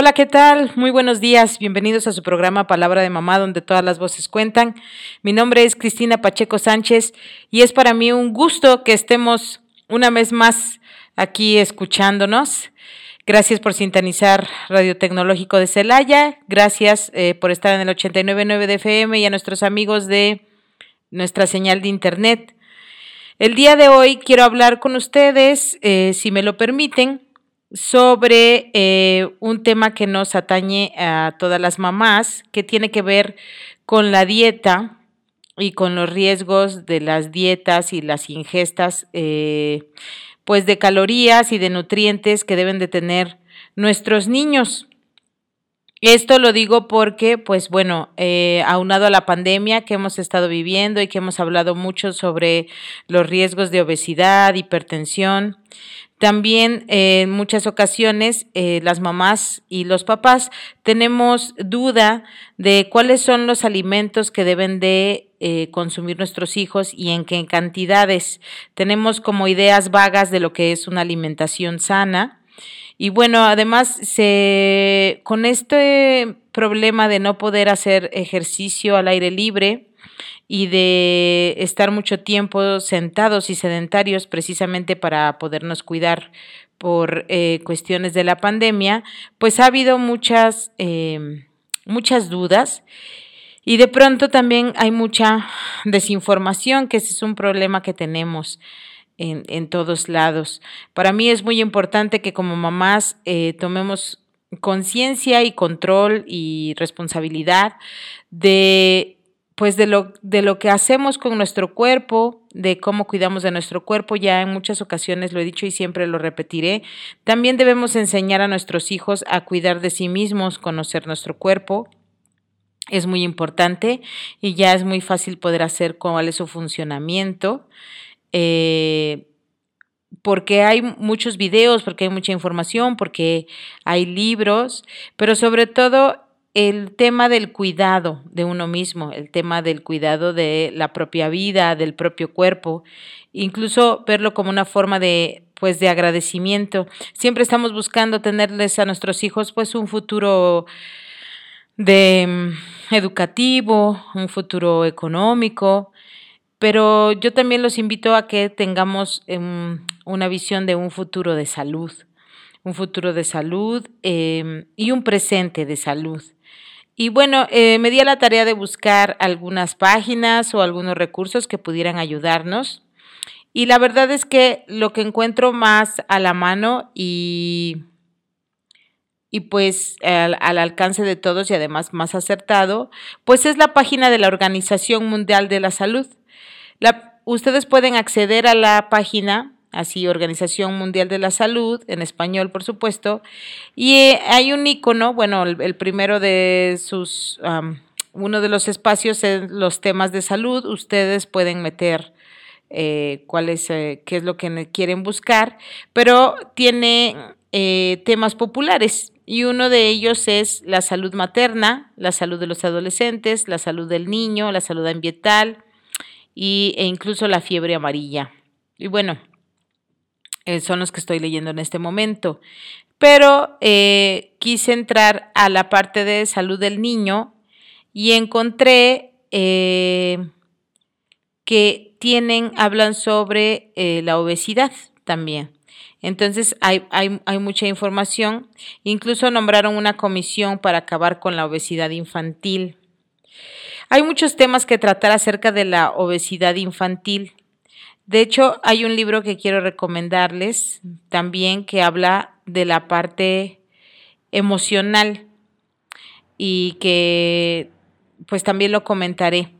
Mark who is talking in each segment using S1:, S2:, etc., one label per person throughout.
S1: Hola, ¿qué tal? Muy buenos días. Bienvenidos a su programa Palabra de Mamá, donde todas las voces cuentan. Mi nombre es Cristina Pacheco Sánchez y es para mí un gusto que estemos una vez más aquí escuchándonos. Gracias por sintonizar Radio Tecnológico de Celaya. Gracias eh, por estar en el 89.9 de FM y a nuestros amigos de nuestra señal de Internet. El día de hoy quiero hablar con ustedes, eh, si me lo permiten, sobre eh, un tema que nos atañe a todas las mamás, que tiene que ver con la dieta y con los riesgos de las dietas y las ingestas, eh, pues de calorías y de nutrientes que deben de tener nuestros niños. Esto lo digo porque, pues bueno, eh, aunado a la pandemia que hemos estado viviendo y que hemos hablado mucho sobre los riesgos de obesidad, hipertensión, también eh, en muchas ocasiones eh, las mamás y los papás tenemos duda de cuáles son los alimentos que deben de eh, consumir nuestros hijos y en qué cantidades. Tenemos como ideas vagas de lo que es una alimentación sana. Y bueno, además se, con este problema de no poder hacer ejercicio al aire libre, y de estar mucho tiempo sentados y sedentarios precisamente para podernos cuidar por eh, cuestiones de la pandemia, pues ha habido muchas, em, muchas dudas y de pronto también hay mucha desinformación, que ese es un problema que tenemos. En, en todos lados. Para mí es muy importante que como mamás eh, tomemos conciencia y control y responsabilidad de pues de lo, de lo que hacemos con nuestro cuerpo, de cómo cuidamos de nuestro cuerpo, ya en muchas ocasiones lo he dicho y siempre lo repetiré. También debemos enseñar a nuestros hijos a cuidar de sí mismos, conocer nuestro cuerpo. Es muy importante y ya es muy fácil poder hacer cuál es su funcionamiento. Eh, porque hay muchos videos, porque hay mucha información, porque hay libros, pero sobre todo el tema del cuidado de uno mismo, el tema del cuidado de la propia vida, del propio cuerpo, incluso verlo como una forma de pues de agradecimiento. Siempre estamos buscando tenerles a nuestros hijos pues un futuro de mm, educativo, un futuro económico, pero yo también los invito a que tengamos em, una visión de un futuro de salud, un futuro de salud em, y un presente de salud. Y bueno, eh, me di a la tarea de buscar algunas páginas o algunos recursos que pudieran ayudarnos. Y la verdad es que lo que encuentro más a la mano y, y pues al, alcance de todos y además más acertado, pues es la página de la Organización Mundial de la Salud. ustedes pueden acceder a la página así Organización Mundial de la Salud, en español por supuesto, y eh, hay un icono, bueno, el, primero de sus, uno de los espacios es los temas de salud, ustedes pueden meter eh, eh, qué es lo que quieren buscar, pero tiene temas populares. Y uno de ellos es la salud materna, la salud de los adolescentes, la salud del niño, la salud ambiental y, e incluso la fiebre amarilla. Y bueno, eh, son los que estoy leyendo en este momento. Pero eh, quise entrar a la parte de salud del niño y encontré eh, que tienen, hablan sobre la obesidad también. Entonces hay, hay, hay, mucha información. Incluso nombraron una comisión para acabar con la obesidad infantil. Hay muchos temas que tratar acerca de la obesidad infantil. De hecho, hay un libro que quiero recomendarles también que habla de la parte emocional y que pues también lo comentaré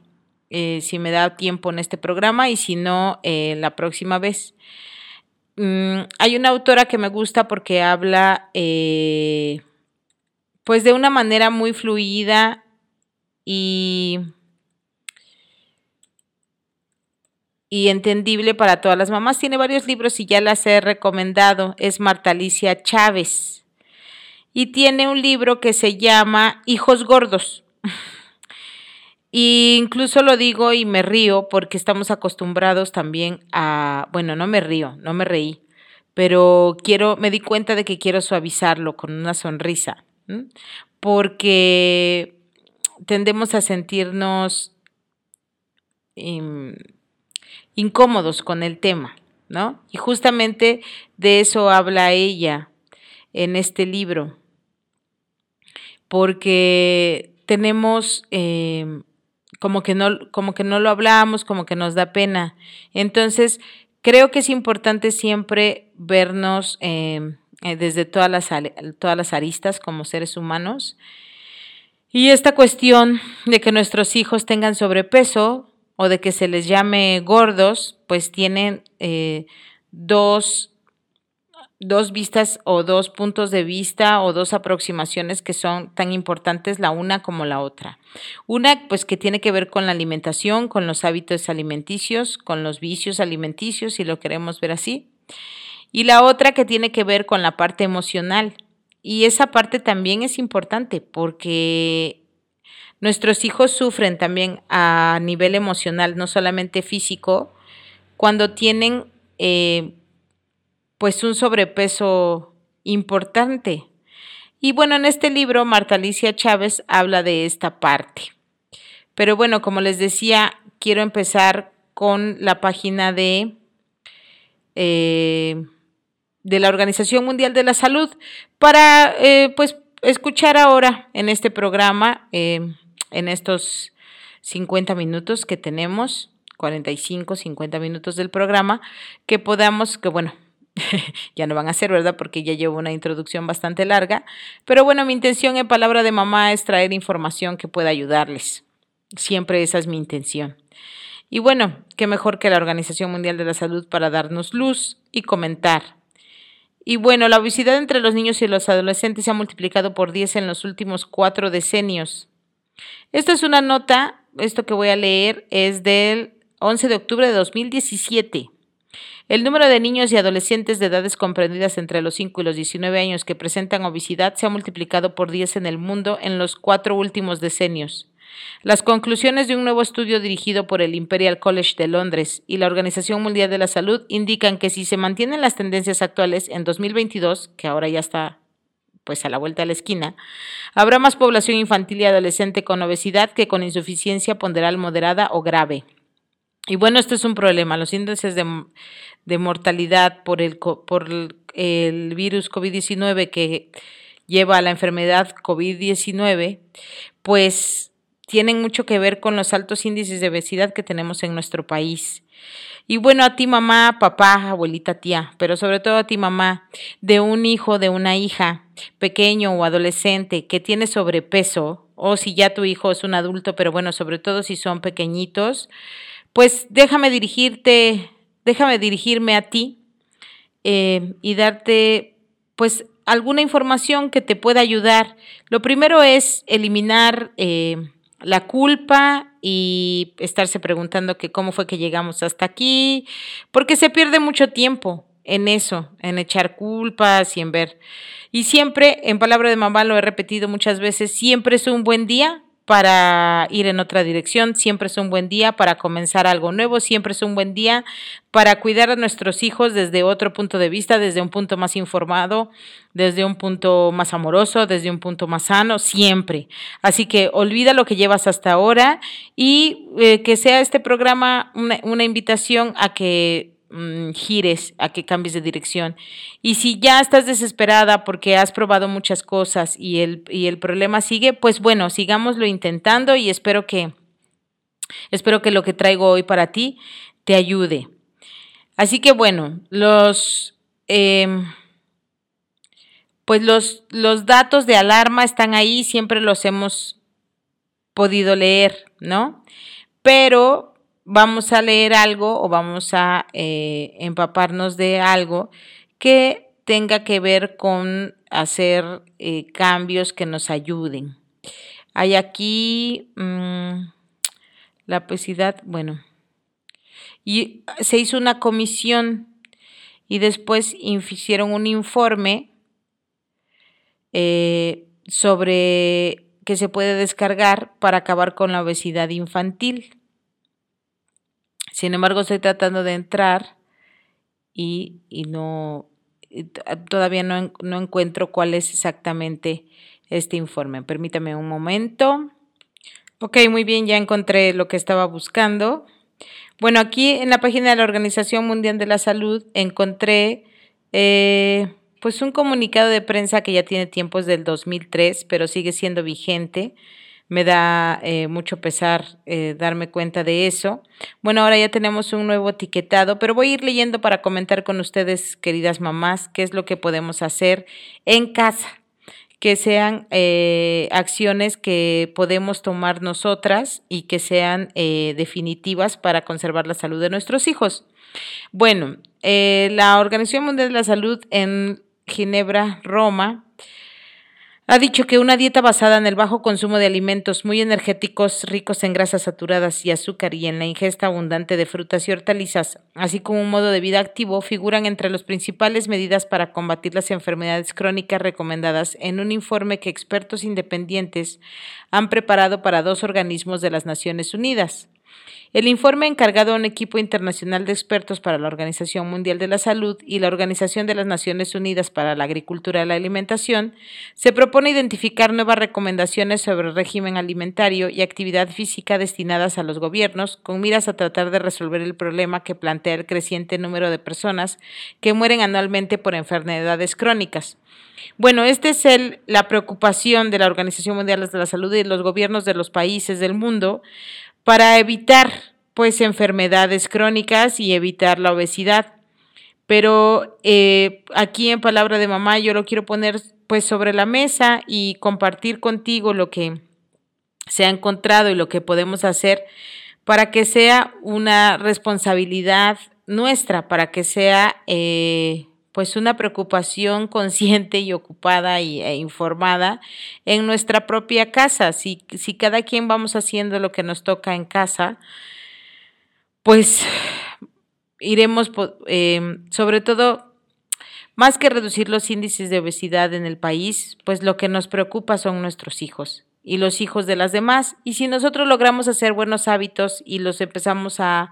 S1: eh, si me da tiempo en este programa y si no, eh, la próxima vez. mm, hay una autora que me gusta porque habla eh, pues de una manera muy fluida y, y entendible para todas las mamás. Tiene varios libros y ya las he recomendado. Es Marta Alicia Chávez. Y tiene un libro que se llama Hijos Gordos. Y incluso lo digo y me río porque estamos acostumbrados también a, bueno, no me río, no me reí, pero quiero, me di cuenta de que quiero suavizarlo con una sonrisa, porque tendemos a sentirnos incómodos con el tema, ¿no? Y justamente de eso habla ella en este libro, porque tenemos em, como que no, como que no lo hablamos, como que nos da pena. Entonces, creo que es importante siempre vernos em, eh, desde todas las, todas las aristas como seres humanos. Y esta cuestión de que nuestros hijos tengan sobrepeso o de que se les llame gordos, pues tienen eh, dos dos vistas o dos puntos de vista o dos aproximaciones que son tan importantes la una como la otra. Una, pues que tiene que ver con la alimentación, con los hábitos alimenticios, con los vicios alimenticios, si lo queremos ver así. Y la otra que tiene que ver con la parte emocional. Y esa parte también es importante porque nuestros hijos sufren también a nivel emocional, no solamente físico, cuando tienen eh, pues un sobrepeso importante. Y bueno, en este libro Marta Alicia Chávez habla de esta parte. Pero bueno, como les decía, quiero empezar con la página de, eh, de la Organización Mundial de la Salud para eh, pues escuchar ahora en este programa, en estos 50 minutos que tenemos, 45, 50 minutos del programa, que podamos, que bueno, ya no van a ser, ¿verdad? Porque ya llevo una introducción bastante larga. Pero bueno, mi intención en palabra de mamá es traer información que pueda ayudarles. Siempre esa es mi intención. Y bueno, qué mejor que la Organización Mundial de la Salud para darnos luz y comentar. Y bueno, la obesidad entre los niños y los adolescentes se ha multiplicado por 10 en los últimos cuatro decenios. Esta es una nota, esto que voy a leer es del 11 de octubre de 2017. El número de niños y adolescentes de edades comprendidas entre los 5 y los 19 años que presentan obesidad se ha multiplicado por 10 en el mundo en los cuatro últimos decenios. Las conclusiones de un nuevo estudio dirigido por el Imperial College de Londres y la Organización Mundial de la Salud indican que si se mantienen las tendencias actuales en 2022, que ahora ya está pues a la vuelta de la esquina, habrá más población infantil y adolescente con obesidad que con insuficiencia ponderal moderada o grave. Y bueno, esto es un problema. Los índices de, de mortalidad por el, por el virus COVID-19 que lleva a la enfermedad COVID-19, pues tienen mucho que ver con los altos índices de obesidad que tenemos en nuestro país. Y bueno, a ti mamá, papá, abuelita, tía, pero sobre todo a ti mamá, de un hijo, de una hija, pequeño o adolescente que tiene sobrepeso, o si ya tu hijo es un adulto, pero bueno, sobre todo si son pequeñitos, pues déjame dirigirte, déjame dirigirme a ti eh, y darte pues alguna información que te pueda ayudar. Lo primero es eliminar eh, la culpa y estarse preguntando que cómo fue que llegamos hasta aquí, porque se pierde mucho tiempo en eso, en echar culpas y en ver. Y siempre, en palabra de mamá lo he repetido muchas veces, siempre es un buen día para ir en otra dirección, siempre es un buen día para comenzar algo nuevo, siempre es un buen día para cuidar a nuestros hijos desde otro punto de vista, desde un punto más informado, desde un punto más amoroso, desde un punto más sano, siempre. Así que olvida lo que llevas hasta ahora y eh, que sea este programa una, una invitación a que Mm, gires, a que cambies de dirección. Y si ya estás desesperada porque has probado muchas cosas y el, y el problema sigue, pues bueno, sigámoslo intentando y espero que, espero que lo que traigo hoy para ti te ayude. Así que bueno, los, em, pues los, los datos de alarma están ahí, siempre los hemos podido leer, ¿no? Pero vamos a leer algo o vamos a eh, empaparnos de algo que tenga que ver con hacer eh, cambios que nos ayuden. Hay aquí mm, la obesidad, bueno, y se hizo una comisión y después hicieron un informe eh, sobre que se puede descargar para acabar con la obesidad infantil. Sin embargo, estoy tratando de entrar y, no todavía no, no encuentro cuál es exactamente este informe. Permítame un momento. Ok, muy bien, ya encontré lo que estaba buscando. Bueno, aquí en la página de la Organización Mundial de la Salud encontré eh, pues un comunicado de prensa que ya tiene tiempos del 2003, pero sigue siendo vigente. Me da eh, mucho pesar eh, darme cuenta de eso. Bueno, ahora ya tenemos un nuevo etiquetado, pero voy a ir leyendo para comentar con ustedes, queridas mamás, qué es lo que podemos hacer en casa que sean eh, acciones que podemos tomar nosotras y que sean definitivas para conservar la salud de nuestros hijos. Bueno, la Organización Mundial de la Salud en Ginebra, Roma, ha dicho que una dieta basada en el bajo consumo de alimentos muy energéticos, ricos en grasas saturadas y azúcar y en la ingesta abundante de frutas y hortalizas, así como un modo de vida activo, figuran entre las principales medidas para combatir las enfermedades crónicas recomendadas en un informe que expertos independientes han preparado para dos organismos de las Naciones Unidas. El informe encargado a un equipo internacional de expertos para la Organización Mundial de la Salud y la Organización de las Naciones Unidas para la Agricultura y la Alimentación se propone identificar nuevas recomendaciones sobre régimen alimentario y actividad física destinadas a los gobiernos con miras a tratar de resolver el problema que plantea el creciente número de personas que mueren anualmente por enfermedades crónicas. Bueno, esta es la preocupación de la Organización Mundial de la Salud y los gobiernos de los países del mundo para evitar pues enfermedades crónicas y evitar la obesidad. Pero eh, aquí en Palabra de Mamá yo lo quiero poner pues sobre la mesa y compartir contigo lo que se ha encontrado y lo que podemos hacer para que sea una responsabilidad nuestra, para que sea eh, pues una preocupación consciente y ocupada y, e informada en nuestra propia casa. Si, si cada quien vamos haciendo lo que nos toca en casa, pues iremos, eh, sobre todo, más que reducir los índices de obesidad en el país, pues lo que nos preocupa son nuestros hijos y los hijos de las demás. Y si nosotros logramos hacer buenos hábitos y los empezamos a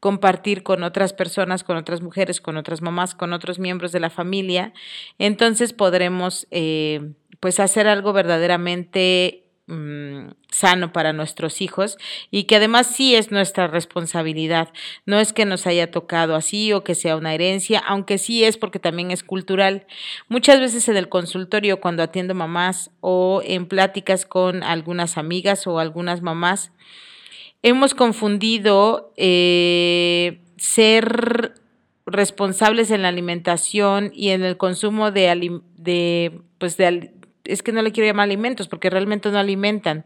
S1: compartir con otras personas, con otras mujeres, con otras mamás, con otros miembros de la familia, entonces podremos eh, pues hacer algo verdaderamente Mm, sano para nuestros hijos y que además sí es nuestra responsabilidad. No es que nos haya tocado así o que sea una herencia, aunque sí es porque también es cultural. Muchas veces en el consultorio cuando atiendo mamás o en pláticas con algunas amigas o algunas mamás, hemos confundido eh, ser responsables en la alimentación y en el consumo de, pues de, es que no le quiero llamar alimentos porque realmente no alimentan,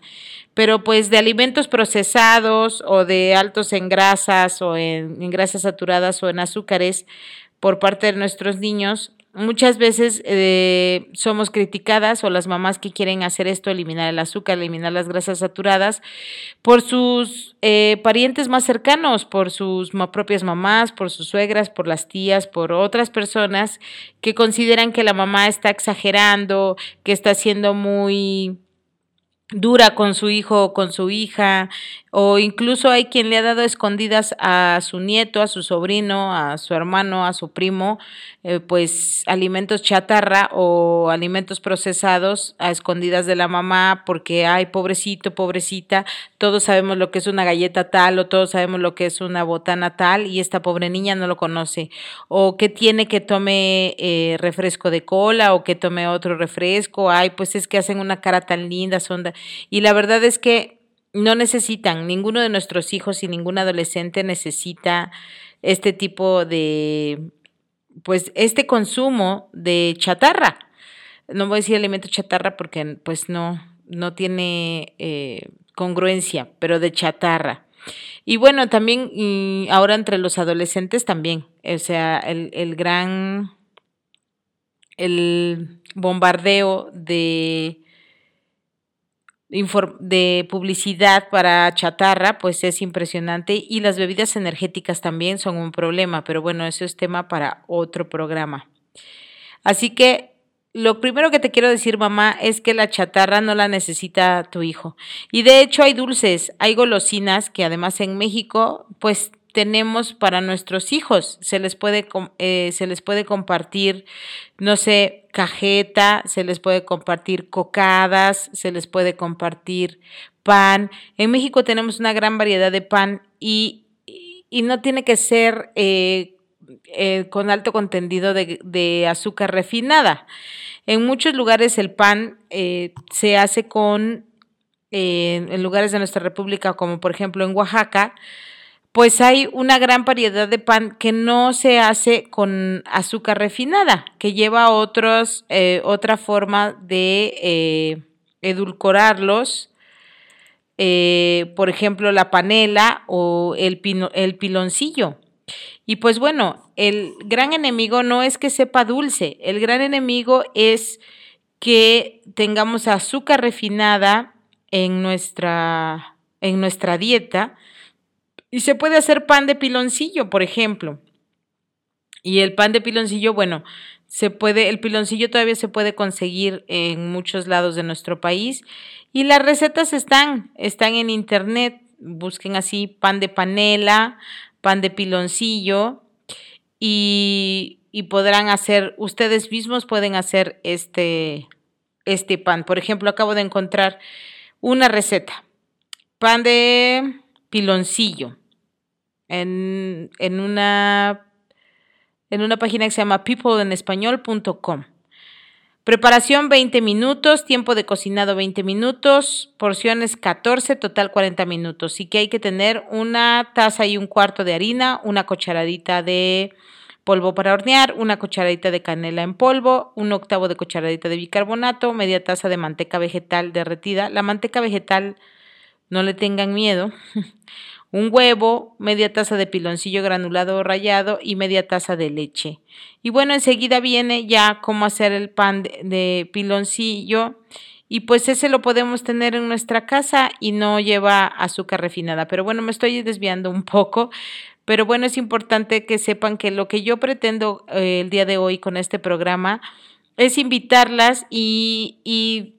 S1: pero pues de alimentos procesados o de altos en grasas o en, grasas saturadas o en azúcares por parte de nuestros niños, muchas veces eh, somos criticadas o las mamás que quieren hacer esto, eliminar el azúcar, eliminar las grasas saturadas, por sus eh, parientes más cercanos, por sus propias mamás, por sus suegras, por las tías, por otras personas que consideran que la mamá está exagerando, que está siendo muy dura con su hijo o con su hija, o incluso hay quien le ha dado escondidas a su nieto, a su sobrino, a su hermano, a su primo, eh, pues alimentos chatarra o alimentos procesados a escondidas de la mamá porque, ay, pobrecito, pobrecita, todos sabemos lo que es una galleta tal o todos sabemos lo que es una botana tal y esta pobre niña no lo conoce. O que tiene que tome eh, refresco de cola o que tome otro refresco, ay, pues es que hacen una cara tan linda, sonda. Y la verdad es que no necesitan, ninguno de nuestros hijos y ningún adolescente necesita este tipo de, pues, este consumo de chatarra. No voy a decir alimento chatarra porque, pues, no, no tiene eh, congruencia, pero de chatarra. Y bueno, también ahora entre los adolescentes también, o sea, el, el gran, el bombardeo de de publicidad para chatarra, pues es impresionante y las bebidas energéticas también son un problema, pero bueno, eso es tema para otro programa. Así que lo primero que te quiero decir, mamá, es que la chatarra no la necesita tu hijo. Y de hecho hay dulces, hay golosinas que además en México, pues tenemos para nuestros hijos. Se les puede, eh, se les puede compartir, no sé, cajeta, se les puede compartir cocadas, se les puede compartir pan. En México tenemos una gran variedad de pan y, y no tiene que ser eh, eh, con alto contenido de, de, azúcar refinada. En muchos lugares el pan se hace con, en lugares de nuestra república, como por ejemplo en Oaxaca, pues hay una gran variedad de pan que no se hace con azúcar refinada, que lleva otros, eh, otra forma de eh, edulcorarlos. Eh, por ejemplo, la panela o el, el piloncillo. Y pues bueno, el gran enemigo no es que sepa dulce, el gran enemigo es que tengamos azúcar refinada en nuestra, en nuestra dieta y se puede hacer pan de piloncillo, por ejemplo. Y el pan de piloncillo, bueno, se puede, el piloncillo todavía se puede conseguir en muchos lados de nuestro país. Y las recetas están, están en internet. Busquen así pan de panela, pan de piloncillo y, y podrán hacer, ustedes mismos pueden hacer este, este pan. Por ejemplo, acabo de encontrar una receta. Pan de piloncillo en, en, una, en una página que se llama peopleenespañol.com. Preparación 20 minutos, tiempo de cocinado 20 minutos, porciones 14, total 40 minutos. Y que hay que tener una taza y un cuarto de harina, una cucharadita de polvo para hornear, una cucharadita de canela en polvo, un octavo de cucharadita de bicarbonato, media taza de manteca vegetal derretida. La manteca vegetal, no le tengan miedo, un huevo, media taza de piloncillo granulado o rallado y media taza de leche. Y bueno, enseguida viene ya cómo hacer el pan de, piloncillo y pues ese lo podemos tener en nuestra casa y no lleva azúcar refinada. Pero bueno, me estoy desviando un poco. Pero bueno, es importante que sepan que lo que yo pretendo eh, el día de hoy con este programa es invitarlas y, y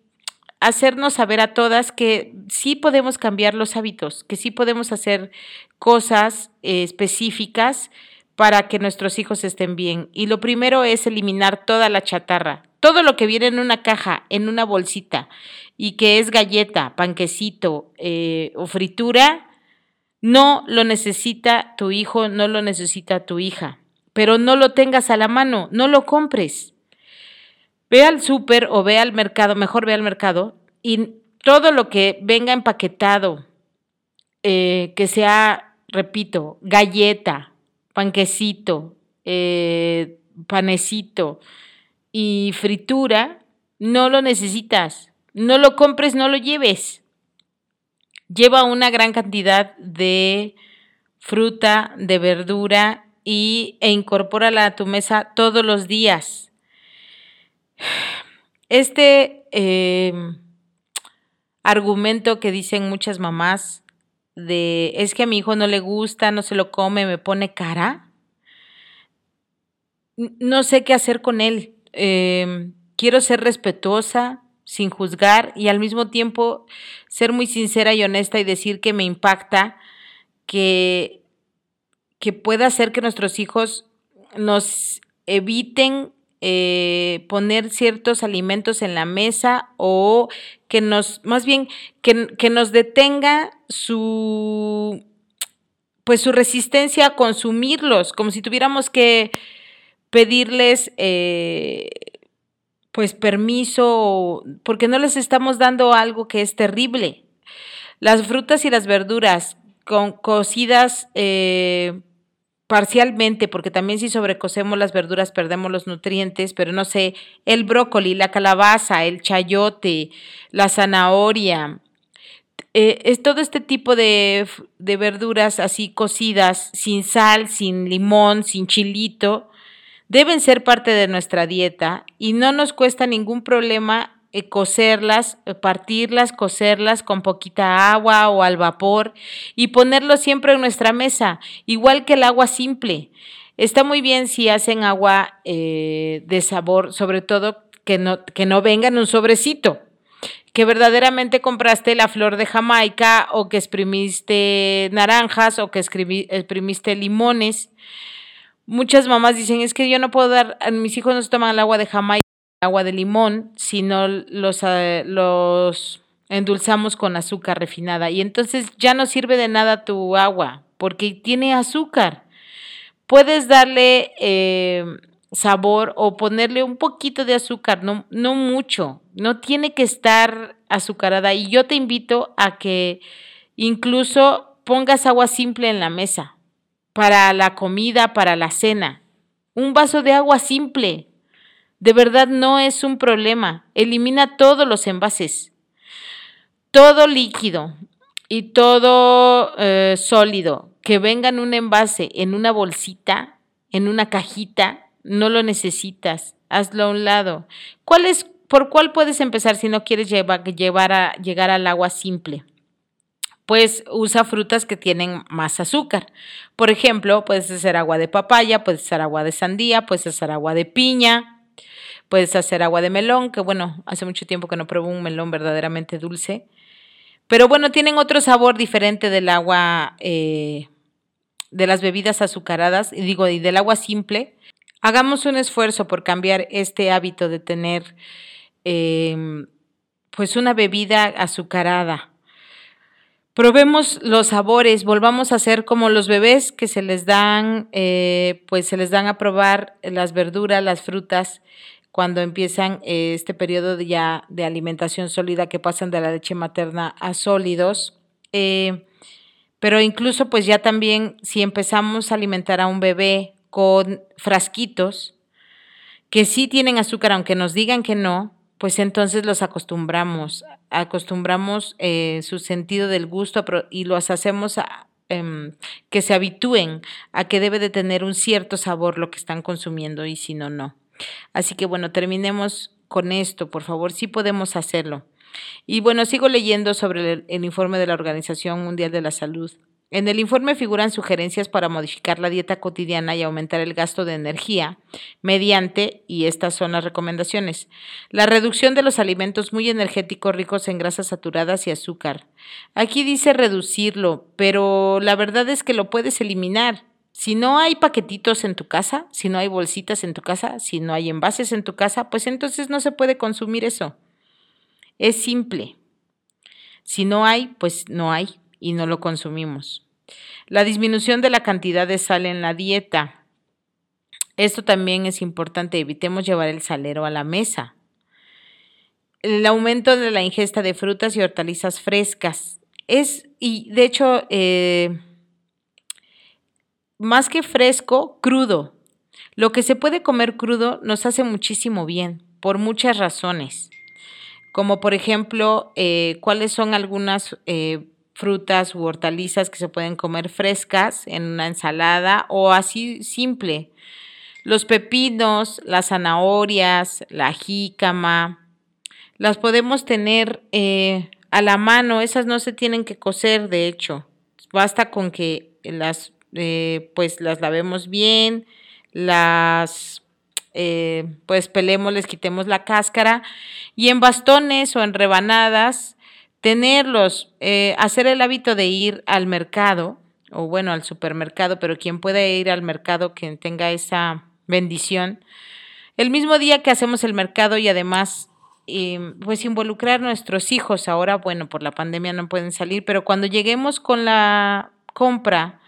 S1: hacernos saber a todas que sí podemos cambiar los hábitos, que sí podemos hacer cosas eh, específicas para que nuestros hijos estén bien. Y lo primero es eliminar toda la chatarra, todo lo que viene en una caja, en una bolsita, y que es galleta, panquecito eh, o fritura, no lo necesita tu hijo, no lo necesita tu hija, pero no lo tengas a la mano, no lo compres. Ve al súper o ve al mercado, mejor ve al mercado y todo lo que venga empaquetado, eh, que sea, repito, galleta, panquecito, eh, panecito y fritura, no lo necesitas. No lo compres, no lo lleves. Lleva una gran cantidad de fruta, de verdura y, e incorpórala a tu mesa todos los días. Este em, argumento que dicen muchas mamás de es que a mi hijo no le gusta, no se lo come, me pone cara. No sé qué hacer con él. Em, quiero ser respetuosa, sin juzgar y al mismo tiempo ser muy sincera y honesta y decir que me impacta que, que pueda hacer que nuestros hijos nos eviten eh, poner ciertos alimentos en la mesa o que nos, más bien, que, que nos detenga su, pues su resistencia a consumirlos, como si tuviéramos que pedirles, eh, pues permiso, porque no les estamos dando algo que es terrible. Las frutas y las verduras con, cocidas eh, parcialmente, porque también si sobrecocemos las verduras perdemos los nutrientes, pero no sé, el brócoli, la calabaza, el chayote, la zanahoria, eh, es todo este tipo de, de, verduras así cocidas, sin sal, sin limón, sin chilito, deben ser parte de nuestra dieta y no nos cuesta ningún problema eh, cocerlas, eh, partirlas, cocerlas con poquita agua o al vapor y ponerlo siempre en nuestra mesa, igual que el agua simple. Está muy bien si hacen agua de sabor, sobre todo que no, que no venga en un sobrecito que verdaderamente compraste la flor de Jamaica o que exprimiste naranjas o que exprimiste limones. Muchas mamás dicen, es que yo no puedo dar, mis hijos no se toman el agua de Jamaica, agua de limón, sino los, eh, los endulzamos con azúcar refinada. Y entonces ya no sirve de nada tu agua, porque tiene azúcar. Puedes darle... Eh, sabor o ponerle un poquito de azúcar, no, no mucho, no tiene que estar azucarada. Y yo te invito a que incluso pongas agua simple en la mesa para la comida, para la cena. Un vaso de agua simple. De verdad no es un problema. Elimina todos los envases. Todo líquido y todo eh, sólido que venga en un envase, en una bolsita, en una cajita, no lo necesitas, hazlo a un lado. ¿Cuál es, ¿Por cuál puedes empezar si no quieres llevar, llevar a, llegar al agua simple? Pues usa frutas que tienen más azúcar. Por ejemplo, puedes hacer agua de papaya, puedes hacer agua de sandía, puedes hacer agua de piña, puedes hacer agua de melón, que bueno, hace mucho tiempo que no pruebo un melón verdaderamente dulce. Pero bueno, tienen otro sabor diferente del agua, eh, de las bebidas azucaradas, digo, y del agua simple. Hagamos un esfuerzo por cambiar este hábito de tener em, pues una bebida azucarada. Probemos los sabores, volvamos a ser como los bebés que se les dan, eh, pues se les dan a probar las verduras, las frutas, cuando empiezan eh, este periodo ya de alimentación sólida que pasan de la leche materna a sólidos. Eh, pero incluso pues ya también si empezamos a alimentar a un bebé con frasquitos que sí tienen azúcar, aunque nos digan que no, pues entonces los acostumbramos, acostumbramos eh, su sentido del gusto y los hacemos em, que se habitúen a que debe de tener un cierto sabor lo que están consumiendo y si no, no. Así que bueno, terminemos con esto, por favor, sí podemos hacerlo. Y bueno, sigo leyendo sobre el informe de la Organización Mundial de la Salud. En el informe figuran sugerencias para modificar la dieta cotidiana y aumentar el gasto de energía mediante, y estas son las recomendaciones, la reducción de los alimentos muy energéticos ricos en grasas saturadas y azúcar. Aquí dice reducirlo, pero la verdad es que lo puedes eliminar. Si no hay paquetitos en tu casa, si no hay bolsitas en tu casa, si no hay envases en tu casa, pues entonces no se puede consumir eso. Es simple. Si no hay, pues no hay y no lo consumimos. La disminución de la cantidad de sal en la dieta. Esto también es importante, evitemos llevar el salero a la mesa. El aumento de la ingesta de frutas y hortalizas frescas. Es, y de hecho, eh, más que fresco, crudo. Lo que se puede comer crudo nos hace muchísimo bien, por muchas razones. Como por ejemplo, eh, cuáles son algunas eh, frutas u hortalizas que se pueden comer frescas en una ensalada o así simple. Los pepinos, las zanahorias, la jícama, las podemos tener eh, a la mano, esas no se tienen que cocer, de hecho, basta con que las, eh, pues las lavemos bien, las, eh, pues pelemos, les quitemos la cáscara y en bastones o en rebanadas tenerlos, eh, hacer el hábito de ir al mercado, o bueno, al supermercado, pero quien pueda ir al mercado, quien tenga esa bendición, el mismo día que hacemos el mercado y además eh, pues involucrar a nuestros hijos. Ahora, bueno, por la pandemia no pueden salir, pero cuando lleguemos con la compra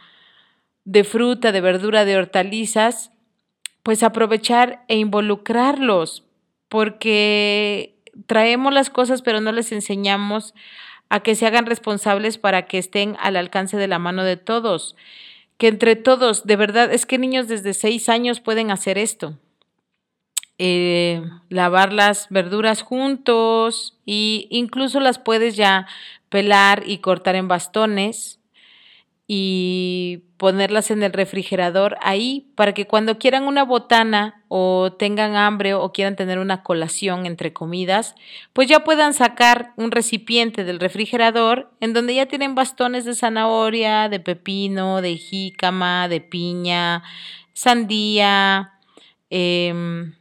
S1: de fruta, de verdura, de hortalizas, pues aprovechar e involucrarlos, porque traemos las cosas, pero no les enseñamos a que se hagan responsables para que estén al alcance de la mano de todos. Que entre todos, de verdad, es que niños desde seis años pueden hacer esto. eh, lavar las verduras juntos y incluso las puedes ya pelar y cortar en bastones y ponerlas en el refrigerador ahí para que cuando quieran una botana o tengan hambre o quieran tener una colación entre comidas, pues ya puedan sacar un recipiente del refrigerador en donde ya tienen bastones de zanahoria, de pepino, de jícama, de piña, sandía, eh,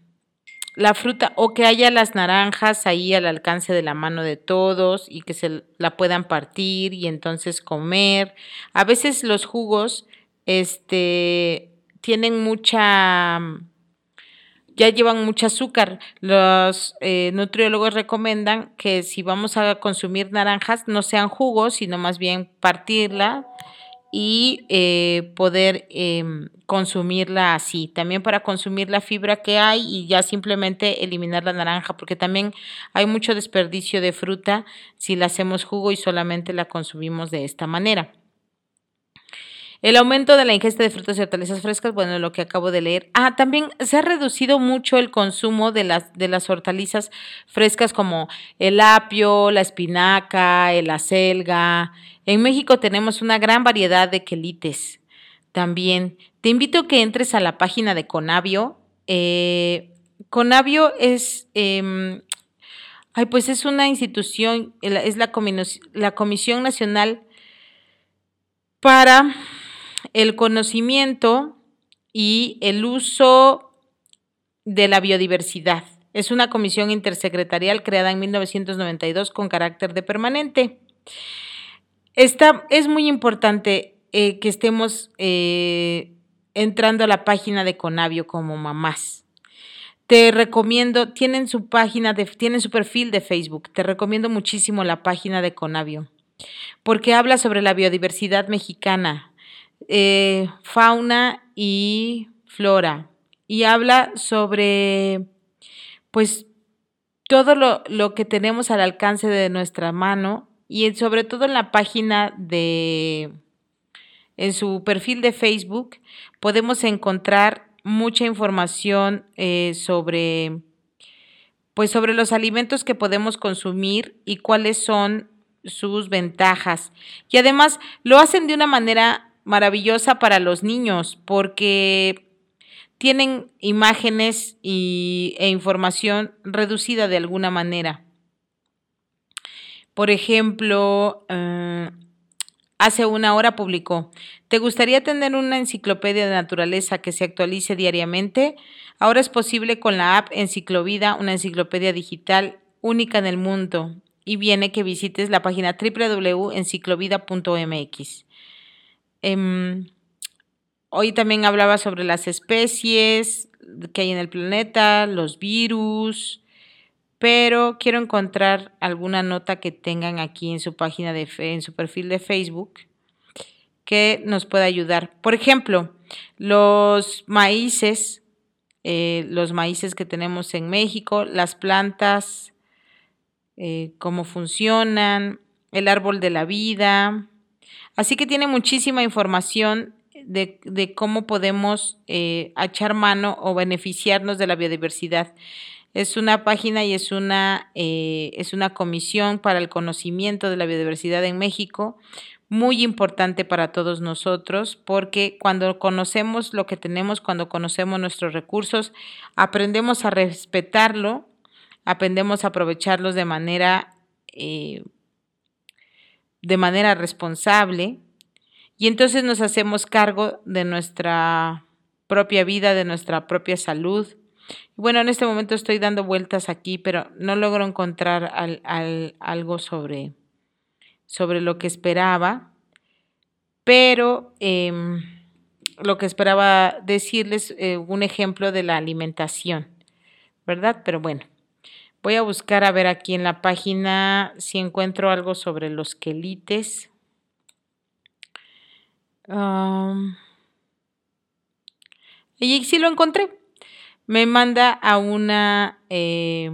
S1: la fruta o que haya las naranjas ahí al alcance de la mano de todos y que se la puedan partir y entonces comer. A veces los jugos este tienen mucha ya llevan mucho azúcar. Los eh, nutriólogos recomiendan que si vamos a consumir naranjas no sean jugos, sino más bien partirla y eh, poder em, consumirla así. También para consumir la fibra que hay y ya simplemente eliminar la naranja, porque también hay mucho desperdicio de fruta si la hacemos jugo y solamente la consumimos de esta manera. El aumento de la ingesta de frutas y hortalizas frescas, bueno, lo que acabo de leer. Ah, también se ha reducido mucho el consumo de las, de las hortalizas frescas como el apio, la espinaca, el acelga. En México tenemos una gran variedad de quelites. También te invito a que entres a la página de Conavio. Eh, Conavio es, eh, ay, pues es una institución, es la Comisión Nacional para el conocimiento y el uso de la biodiversidad. Es una comisión intersecretarial creada en 1992 con carácter de permanente. Es muy importante eh, que estemos eh, entrando a la página de Conavio como mamás. Te recomiendo, tienen su página, tienen su perfil de Facebook. Te recomiendo muchísimo la página de Conavio, porque habla sobre la biodiversidad mexicana, eh, fauna y flora y habla sobre pues todo lo, lo, que tenemos al alcance de nuestra mano y sobre todo en la página de en su perfil de Facebook podemos encontrar mucha información eh, sobre pues sobre los alimentos que podemos consumir y cuáles son sus ventajas. Y además lo hacen de una manera maravillosa para los niños porque tienen imágenes y, e información reducida de alguna manera. Por ejemplo, uh, hace una hora publicó, ¿te gustaría tener una enciclopedia de naturaleza que se actualice diariamente? Ahora es posible con la app Enciclovida, una enciclopedia digital única en el mundo. Y viene que visites la página www.enciclovida.mx. Eh, hoy también hablaba sobre las especies que hay en el planeta, los virus, pero quiero encontrar alguna nota que tengan aquí en su página de en su perfil de Facebook que nos pueda ayudar. Por ejemplo, los maíces, eh, los maíces que tenemos en México, las plantas, eh, cómo funcionan, el árbol de la vida, Así que tiene muchísima información de, de cómo podemos eh, echar mano o beneficiarnos de la biodiversidad. Es una página y es una, eh, es una comisión para el conocimiento de la biodiversidad en México, muy importante para todos nosotros, porque cuando conocemos lo que tenemos, cuando conocemos nuestros recursos, aprendemos a respetarlo, aprendemos a aprovecharlos de manera eh, de manera responsable y entonces nos hacemos cargo de nuestra propia vida, de nuestra propia salud. Bueno, en este momento estoy dando vueltas aquí, pero no logro encontrar al, al, algo sobre, sobre lo que esperaba, pero eh, lo que esperaba decirles eh, un ejemplo de la alimentación, ¿verdad? Pero bueno. Voy a buscar a ver aquí en la página si encuentro algo sobre los quelites. y sí lo encontré. Me manda a una... Eh,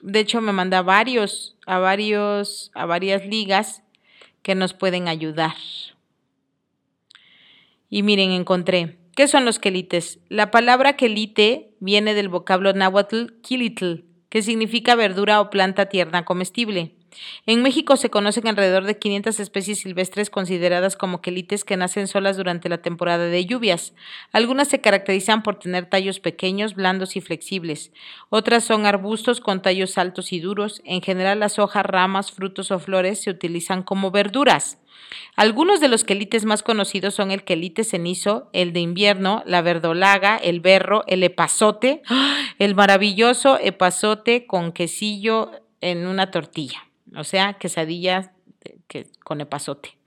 S1: de hecho, me manda a varios, a varios, a varias ligas que nos pueden ayudar. Y miren, encontré ¿Qué son los quelites? La palabra quelite viene del vocablo náhuatl quilitl, que significa verdura o planta tierna comestible. En México se conocen alrededor de 500 especies silvestres consideradas como quelites que nacen solas durante la temporada de lluvias. Algunas se caracterizan por tener tallos pequeños, blandos y flexibles. Otras son arbustos con tallos altos y duros. En general las hojas, ramas, frutos o flores se utilizan como verduras. Algunos de los quelites más conocidos son el quelite cenizo, el de invierno, la verdolaga, el berro, el epazote, el maravilloso epazote con quesillo en una tortilla o sea, quesadillas con epazote.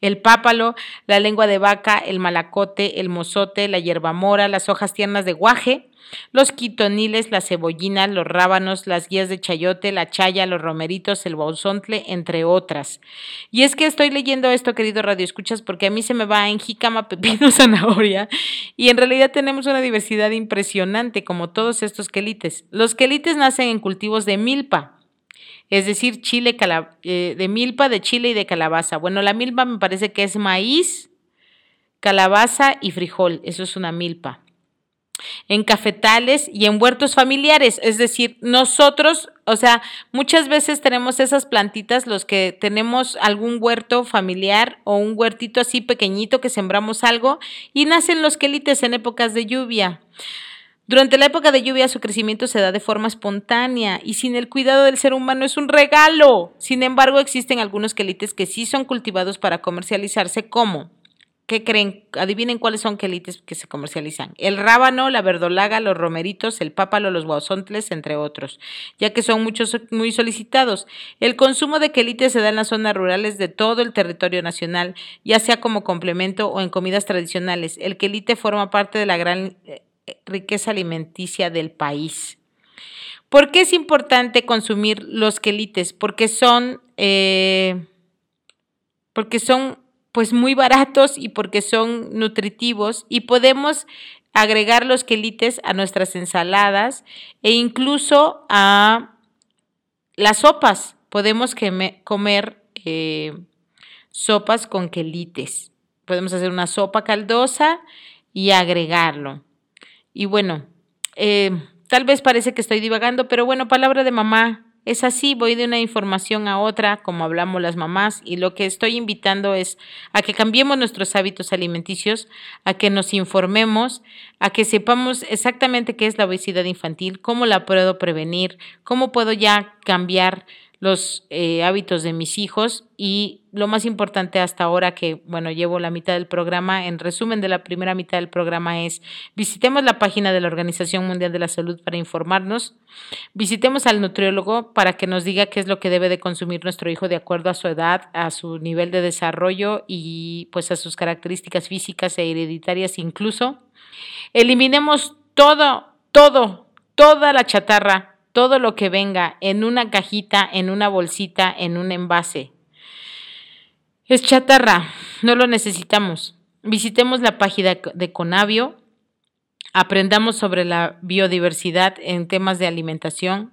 S1: El pápalo, la lengua de vaca, el malacote, el mozote, la hierbamora, las hojas tiernas de guaje, los quitoniles, las cebollinas, los rábanos, las guías de chayote, la chaya, los romeritos, el bausontle, entre otras. Y es que estoy leyendo esto, querido Radio Escuchas, porque a mí se me va en jícama, pepino, zanahoria, y en realidad tenemos una diversidad impresionante, como todos estos quelites. Los quelites nacen en cultivos de milpa, es decir, chile eh, de milpa, de chile y de calabaza. Bueno, la milpa me parece que es maíz, calabaza y frijol, eso es una milpa. En cafetales y en huertos familiares, es decir, nosotros, o sea, muchas veces tenemos esas plantitas, los que tenemos algún huerto familiar o un huertito así pequeñito que sembramos algo y nacen los quelites en épocas de lluvia. Durante la época de lluvia su crecimiento se da de forma espontánea y sin el cuidado del ser humano es un regalo. Sin embargo, existen algunos quelites que sí son cultivados para comercializarse como ¿Qué creen? Adivinen cuáles son quelites que se comercializan. El rábano, la verdolaga, los romeritos, el pápalo, los guauzontles, entre otros, ya que son muchos muy solicitados. El consumo de quelites se da en las zonas rurales de todo el territorio nacional, ya sea como complemento o en comidas tradicionales. El quelite forma parte de la gran riqueza alimenticia del país. ¿Por qué es importante consumir los quelites? Porque son, eh, porque son pues muy baratos y porque son nutritivos y podemos agregar los quelites a nuestras ensaladas e incluso a las sopas. Podemos comer eh, sopas con quelites. Podemos hacer una sopa caldosa y agregarlo. Y bueno, eh, tal vez parece que estoy divagando, pero bueno, palabra de mamá. Es así, voy de una información a otra, como hablamos las mamás, y lo que estoy invitando es a que cambiemos nuestros hábitos alimenticios, a que nos informemos, a que sepamos exactamente qué es la obesidad infantil, cómo la puedo prevenir, cómo puedo ya cambiar los eh, hábitos de mis hijos y lo más importante hasta ahora que, bueno, llevo la mitad del programa, en resumen de la primera mitad del programa es, visitemos la página de la Organización Mundial de la Salud para informarnos, visitemos al nutriólogo para que nos diga qué es lo que debe de consumir nuestro hijo de acuerdo a su edad, a su nivel de desarrollo y pues a sus características físicas e hereditarias incluso. Eliminemos todo, todo, toda la chatarra todo lo que venga en una cajita, en una bolsita, en un envase. Es chatarra, no lo necesitamos. Visitemos la página de Conavio, aprendamos sobre la biodiversidad en temas de alimentación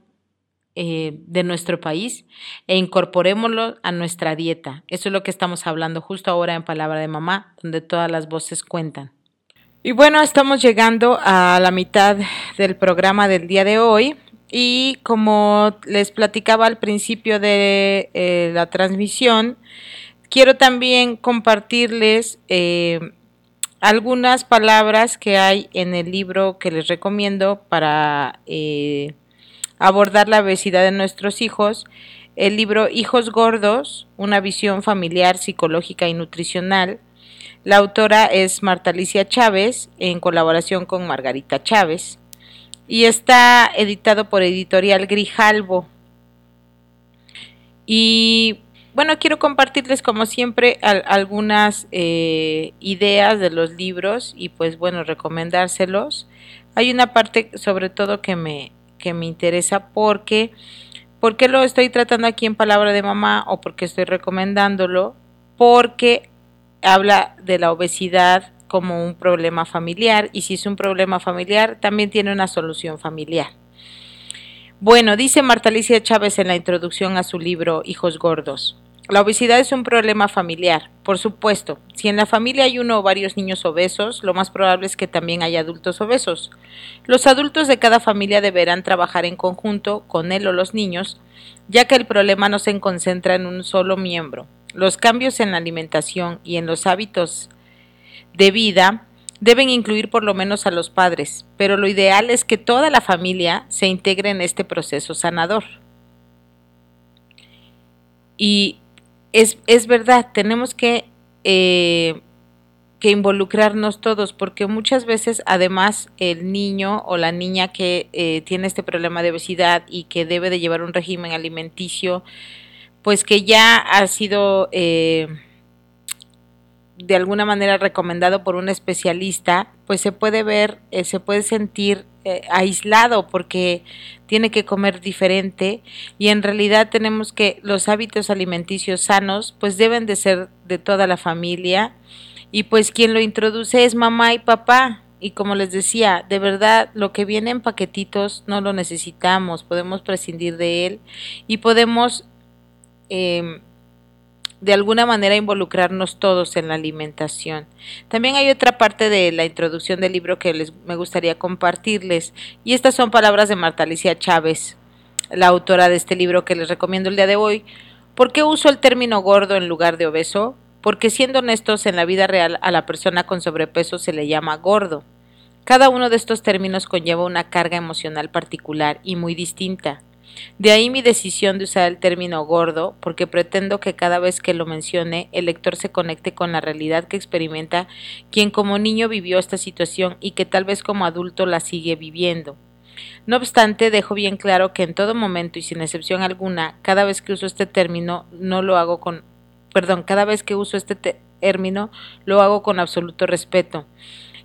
S1: eh, de nuestro país e incorporémoslo a nuestra dieta. Eso es lo que estamos hablando justo ahora en Palabra de Mamá, donde todas las voces cuentan. Y bueno, estamos llegando a la mitad del programa del día de hoy. Y como les platicaba al principio de eh, la transmisión, quiero también compartirles eh, algunas palabras que hay en el libro que les recomiendo para eh, abordar la obesidad de nuestros hijos. El libro Hijos Gordos, una visión familiar, psicológica y nutricional. La autora es Marta Alicia Chávez en colaboración con Margarita Chávez y está editado por Editorial Grijalvo. Y bueno, quiero compartirles como siempre algunas eh, ideas de los libros y pues bueno, recomendárselos. Hay una parte sobre todo que me, que me interesa porque, porque lo estoy tratando aquí en Palabra de Mamá o porque estoy recomendándolo, porque habla de la obesidad como un problema familiar y si es un problema familiar también tiene una solución familiar. Bueno, dice Marta Alicia Chávez en la introducción a su libro Hijos Gordos. La obesidad es un problema familiar, por supuesto. Si en la familia hay uno o varios niños obesos, lo más probable es que también haya adultos obesos. Los adultos de cada familia deberán trabajar en conjunto con él o los niños, ya que el problema no se concentra en un solo miembro. Los cambios en la alimentación y en los hábitos de vida deben incluir por lo menos a los padres, pero lo ideal es que toda la familia se integre en este proceso sanador. Y es, verdad, tenemos que, eh, que involucrarnos todos, porque muchas veces además el niño o la niña que eh, tiene este problema de obesidad y que debe de llevar un régimen alimenticio, pues que ya ha sido... Eh, de alguna manera recomendado por un especialista, pues se puede ver, se puede sentir eh, aislado porque tiene que comer diferente y en realidad tenemos que los hábitos alimenticios sanos pues deben de ser de toda la familia y pues quien lo introduce es mamá y papá. Y como les decía, de verdad lo que viene en paquetitos no lo necesitamos, podemos prescindir de él y podemos eh, de alguna manera involucrarnos todos en la alimentación. También hay otra parte de la introducción del libro que les, me gustaría compartirles y estas son palabras de Marta Alicia Chávez, la autora de este libro que les recomiendo el día de hoy. ¿Por qué uso el término gordo en lugar de obeso? Porque siendo honestos, en la vida real a la persona con sobrepeso se le llama gordo. Cada uno de estos términos conlleva una carga emocional particular y muy distinta. De ahí mi decisión de usar el término gordo, porque pretendo que cada vez que lo mencione el lector se conecte con la realidad que experimenta quien como niño vivió esta situación y que tal vez como adulto la sigue viviendo. No obstante, dejo bien claro que en todo momento y sin excepción alguna, cada vez que uso este término, no lo hago con perdón, cada vez que uso este término, lo hago con absoluto respeto.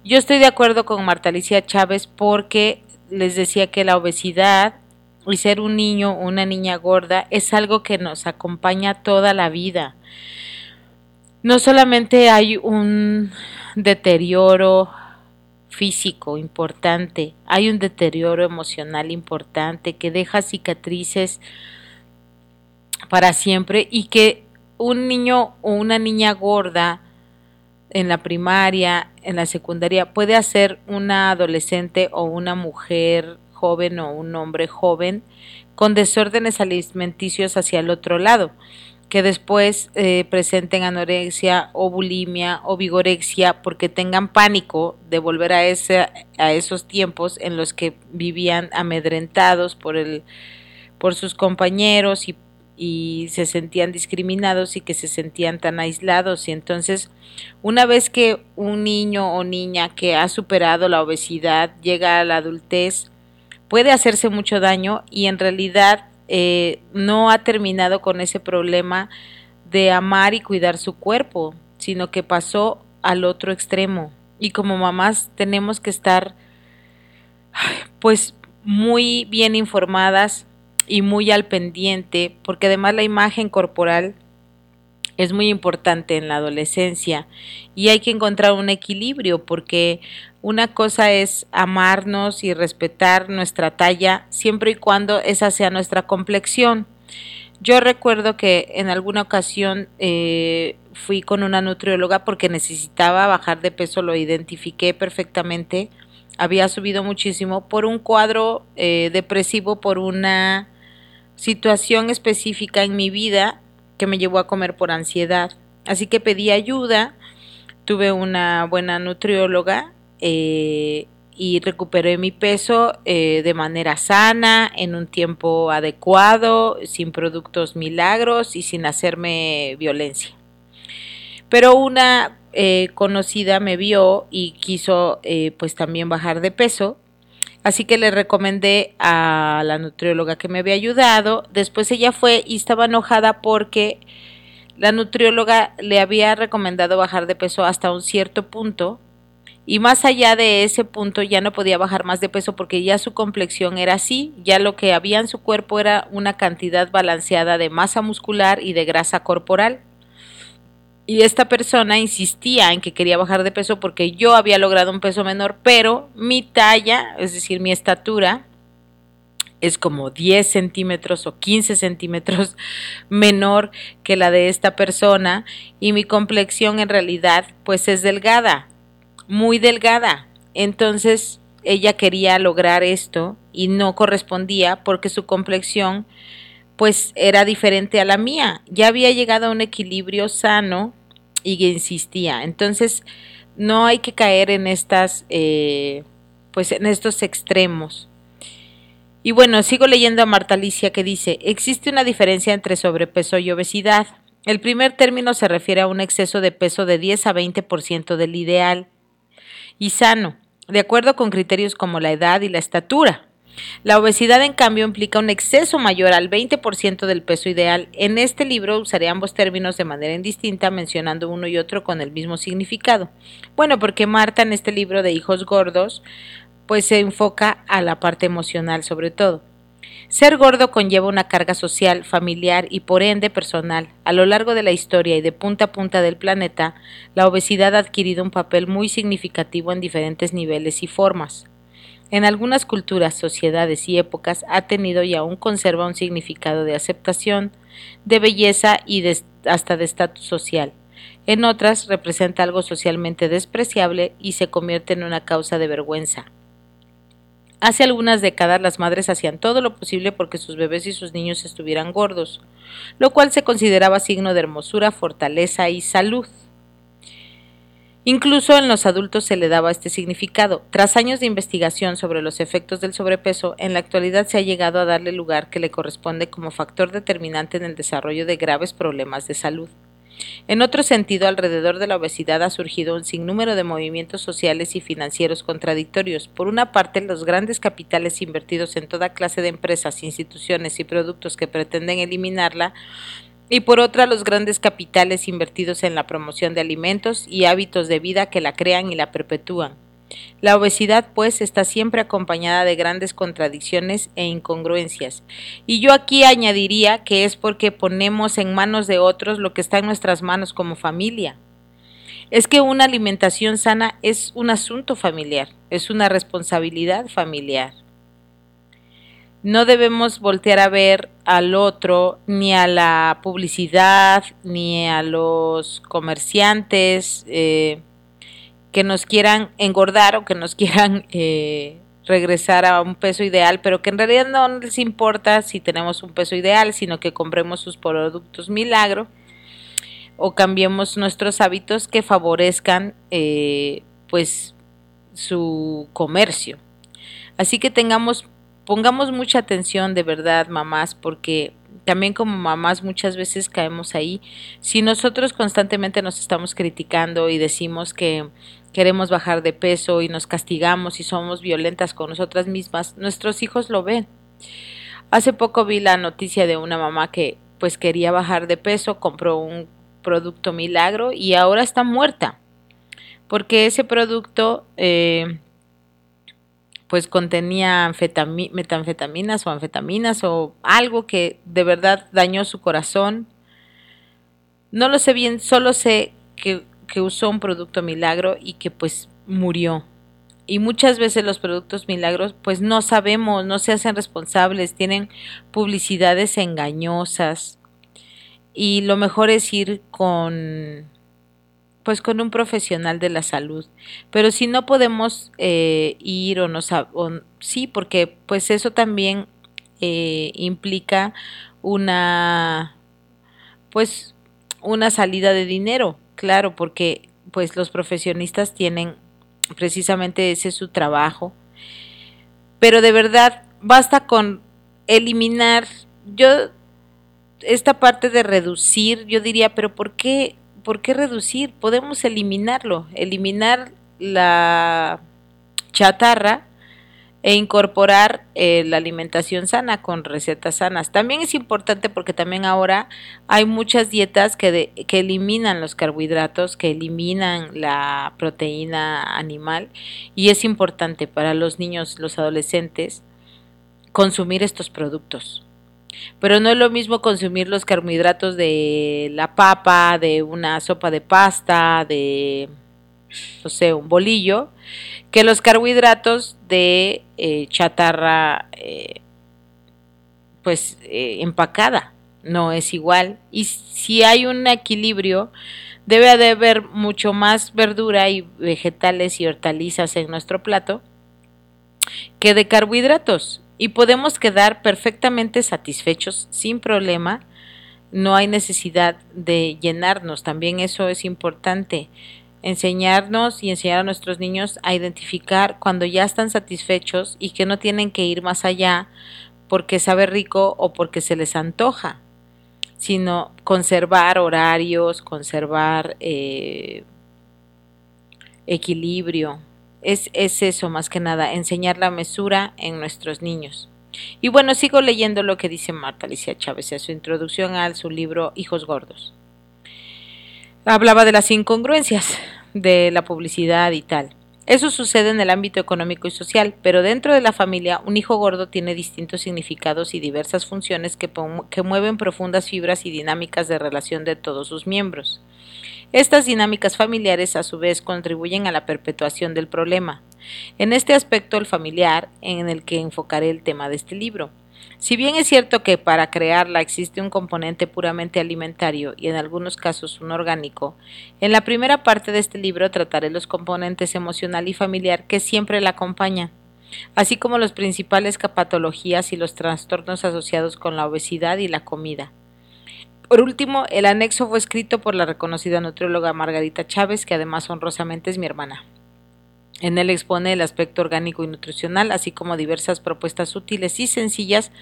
S1: Yo estoy de acuerdo con Marta Alicia Chávez porque les decía que la obesidad y ser un niño o una niña gorda es algo que nos acompaña toda la vida. No solamente hay un deterioro físico importante, hay un deterioro emocional importante que deja cicatrices para siempre y que un niño o una niña gorda en la primaria, en la secundaria, puede hacer una adolescente o una mujer joven o un hombre joven con desórdenes alimenticios hacia el otro lado, que después eh, presenten anorexia o bulimia o vigorexia porque tengan pánico de volver a, ese, a esos tiempos en los que vivían amedrentados por, el, por sus compañeros y y se sentían discriminados y que se sentían tan aislados. Y entonces una vez que un niño o niña que ha superado la obesidad llega a la adultez puede hacerse mucho daño y en realidad eh, no ha terminado con ese problema de amar y cuidar su cuerpo, sino que pasó al otro extremo. Y como mamás tenemos que estar pues muy bien informadas y muy al pendiente, porque además la imagen corporal es muy importante en la adolescencia y hay que encontrar un equilibrio porque una cosa es amarnos y respetar nuestra talla siempre y cuando esa sea nuestra complexión. Yo recuerdo que en alguna ocasión eh, fui con una nutrióloga porque necesitaba bajar de peso, lo identifiqué perfectamente, había subido muchísimo por un cuadro eh, depresivo, por una situación específica en mi vida que me llevó a comer por ansiedad. Así que pedí ayuda, tuve una buena nutrióloga eh, y recuperé mi peso eh, de manera sana, en un tiempo adecuado, sin productos milagros y sin hacerme violencia. Pero una eh, conocida me vio y quiso pues también bajar de peso Así que le recomendé a la nutrióloga que me había ayudado. Después ella fue y estaba enojada porque la nutrióloga le había recomendado bajar de peso hasta un cierto punto y más allá de ese punto ya no podía bajar más de peso porque ya su complexión era así, ya lo que había en su cuerpo era una cantidad balanceada de masa muscular y de grasa corporal. Y esta persona insistía en que quería bajar de peso porque yo había logrado un peso menor, pero mi talla, es decir, mi estatura, es como 10 centímetros o 15 centímetros menor que la de esta persona y mi complexión en realidad pues es delgada, muy delgada. Entonces ella quería lograr esto y no correspondía porque su complexión pues era diferente a la mía. Ya había llegado a un equilibrio sano y insistía. Entonces no hay que caer en estas eh, pues en estos extremos. Y bueno, sigo leyendo a Marta Alicia que dice, existe una diferencia entre sobrepeso y obesidad. El primer término se refiere a un exceso de peso de 10 a 20% del ideal y sano, de acuerdo con criterios como la edad y la estatura. La obesidad, en cambio, implica un exceso mayor al 20% del peso ideal. En este libro usaré ambos términos de manera indistinta, mencionando uno y otro con el mismo significado. Bueno, porque Marta en este libro de Hijos Gordos pues se enfoca a la parte emocional sobre todo. Ser gordo conlleva una carga social, familiar y por ende personal. A lo largo de la historia y de punta a punta del planeta, la obesidad ha adquirido un papel muy significativo en diferentes niveles y formas. En algunas culturas, sociedades y épocas ha tenido y aún conserva un significado de aceptación, de belleza y hasta de estatus social. En otras representa algo socialmente despreciable y se convierte en una causa de vergüenza. Hace algunas décadas las madres hacían todo lo posible porque sus bebés y sus niños estuvieran gordos, lo cual se consideraba signo de hermosura, fortaleza y salud. Incluso en los adultos se le daba este significado. Tras años de investigación sobre los efectos del sobrepeso, en la actualidad se ha llegado a darle lugar que le corresponde como factor determinante en el desarrollo de graves problemas de salud. En otro sentido, alrededor de la obesidad ha surgido un sinnúmero de movimientos sociales y financieros contradictorios. Por una parte, los grandes capitales invertidos en toda clase de empresas, instituciones y productos que pretenden eliminarla, y por otra, los grandes capitales invertidos en la promoción de alimentos y hábitos de vida que la crean y la perpetúan. La obesidad, pues, está siempre acompañada de grandes contradicciones e incongruencias. Y yo aquí añadiría que es porque ponemos en manos de otros lo que está en nuestras manos como familia. Es que una alimentación sana es un asunto familiar, es una responsabilidad familiar. No debemos voltear a ver al otro, ni a la publicidad, ni a los comerciantes, eh, que nos quieran engordar o que nos quieran eh, regresar a un peso ideal, pero que en realidad no les importa si tenemos un peso ideal, sino que compremos sus productos milagro o cambiemos nuestros hábitos que favorezcan eh, pues su comercio. Así que tengamos, pongamos mucha atención de verdad, mamás, porque también como mamás muchas veces caemos ahí. Si nosotros constantemente nos estamos criticando y decimos que queremos bajar de peso y nos castigamos y somos violentas con nosotras mismas, nuestros hijos lo ven. Hace poco vi la noticia de una mamá que pues quería bajar de peso, compró un producto milagro y ahora está muerta porque ese producto eh, pues contenía metanfetaminas o anfetaminas o algo que de verdad dañó su corazón. No lo sé bien, solo sé que, que usó un producto milagro y que pues murió. Y muchas veces los productos milagros pues no sabemos, no se hacen responsables, tienen publicidades engañosas. Y lo mejor es ir con pues con un profesional de la salud. Pero si no podemos eh, ir o no sí, porque pues eso también eh, implica una pues una salida de dinero, claro, porque pues los profesionistas tienen precisamente ese su trabajo. Pero de verdad basta con eliminar yo esta parte de reducir, yo diría, pero ¿por qué ¿por qué reducir? Podemos eliminarlo, eliminar la chatarra e incorporar eh, la alimentación sana con recetas sanas. También es importante porque también ahora hay muchas dietas que, que eliminan los carbohidratos, que eliminan la proteína animal y es importante para los niños, los adolescentes, consumir estos productos. Pero no es lo mismo consumir los carbohidratos de la papa, de una sopa de pasta, de, no sé, un bolillo, que los carbohidratos de eh, chatarra, eh, pues eh, empacada, no es igual. Y si hay un equilibrio, debe de haber mucho más verdura y vegetales y hortalizas en nuestro plato que de carbohidratos. Y podemos quedar perfectamente satisfechos sin problema. No hay necesidad de llenarnos. También eso es importante. Enseñarnos y enseñar a nuestros niños a identificar cuando ya están satisfechos y que no tienen que ir más allá porque sabe rico o porque se les antoja sino conservar horarios, conservar eh, equilibrio. Es, es eso más que nada, enseñar la mesura en nuestros niños. Y bueno, sigo leyendo lo que dice Marta Alicia Chávez en su introducción a su libro Hijos Gordos. Hablaba de las incongruencias de la publicidad y tal. Eso sucede en el ámbito económico y social, pero dentro de la familia un hijo gordo tiene distintos significados y diversas funciones que, que mueven profundas fibras y dinámicas de relación de todos sus miembros. Estas dinámicas familiares a su vez contribuyen a la perpetuación del problema. En este aspecto el familiar, en el que enfocaré el tema de este libro. Si bien es cierto que para crearla existe un componente puramente alimentario y en algunos casos un orgánico, en la primera parte de este libro trataré los componentes emocional y familiar que siempre la acompañan, así como las principales patologías y los trastornos asociados con la obesidad y la comida. Por último, el anexo fue escrito por la reconocida nutrióloga Margarita Chávez, que además honrosamente es mi hermana. En él expone el aspecto orgánico y nutricional, así como diversas propuestas útiles y sencillas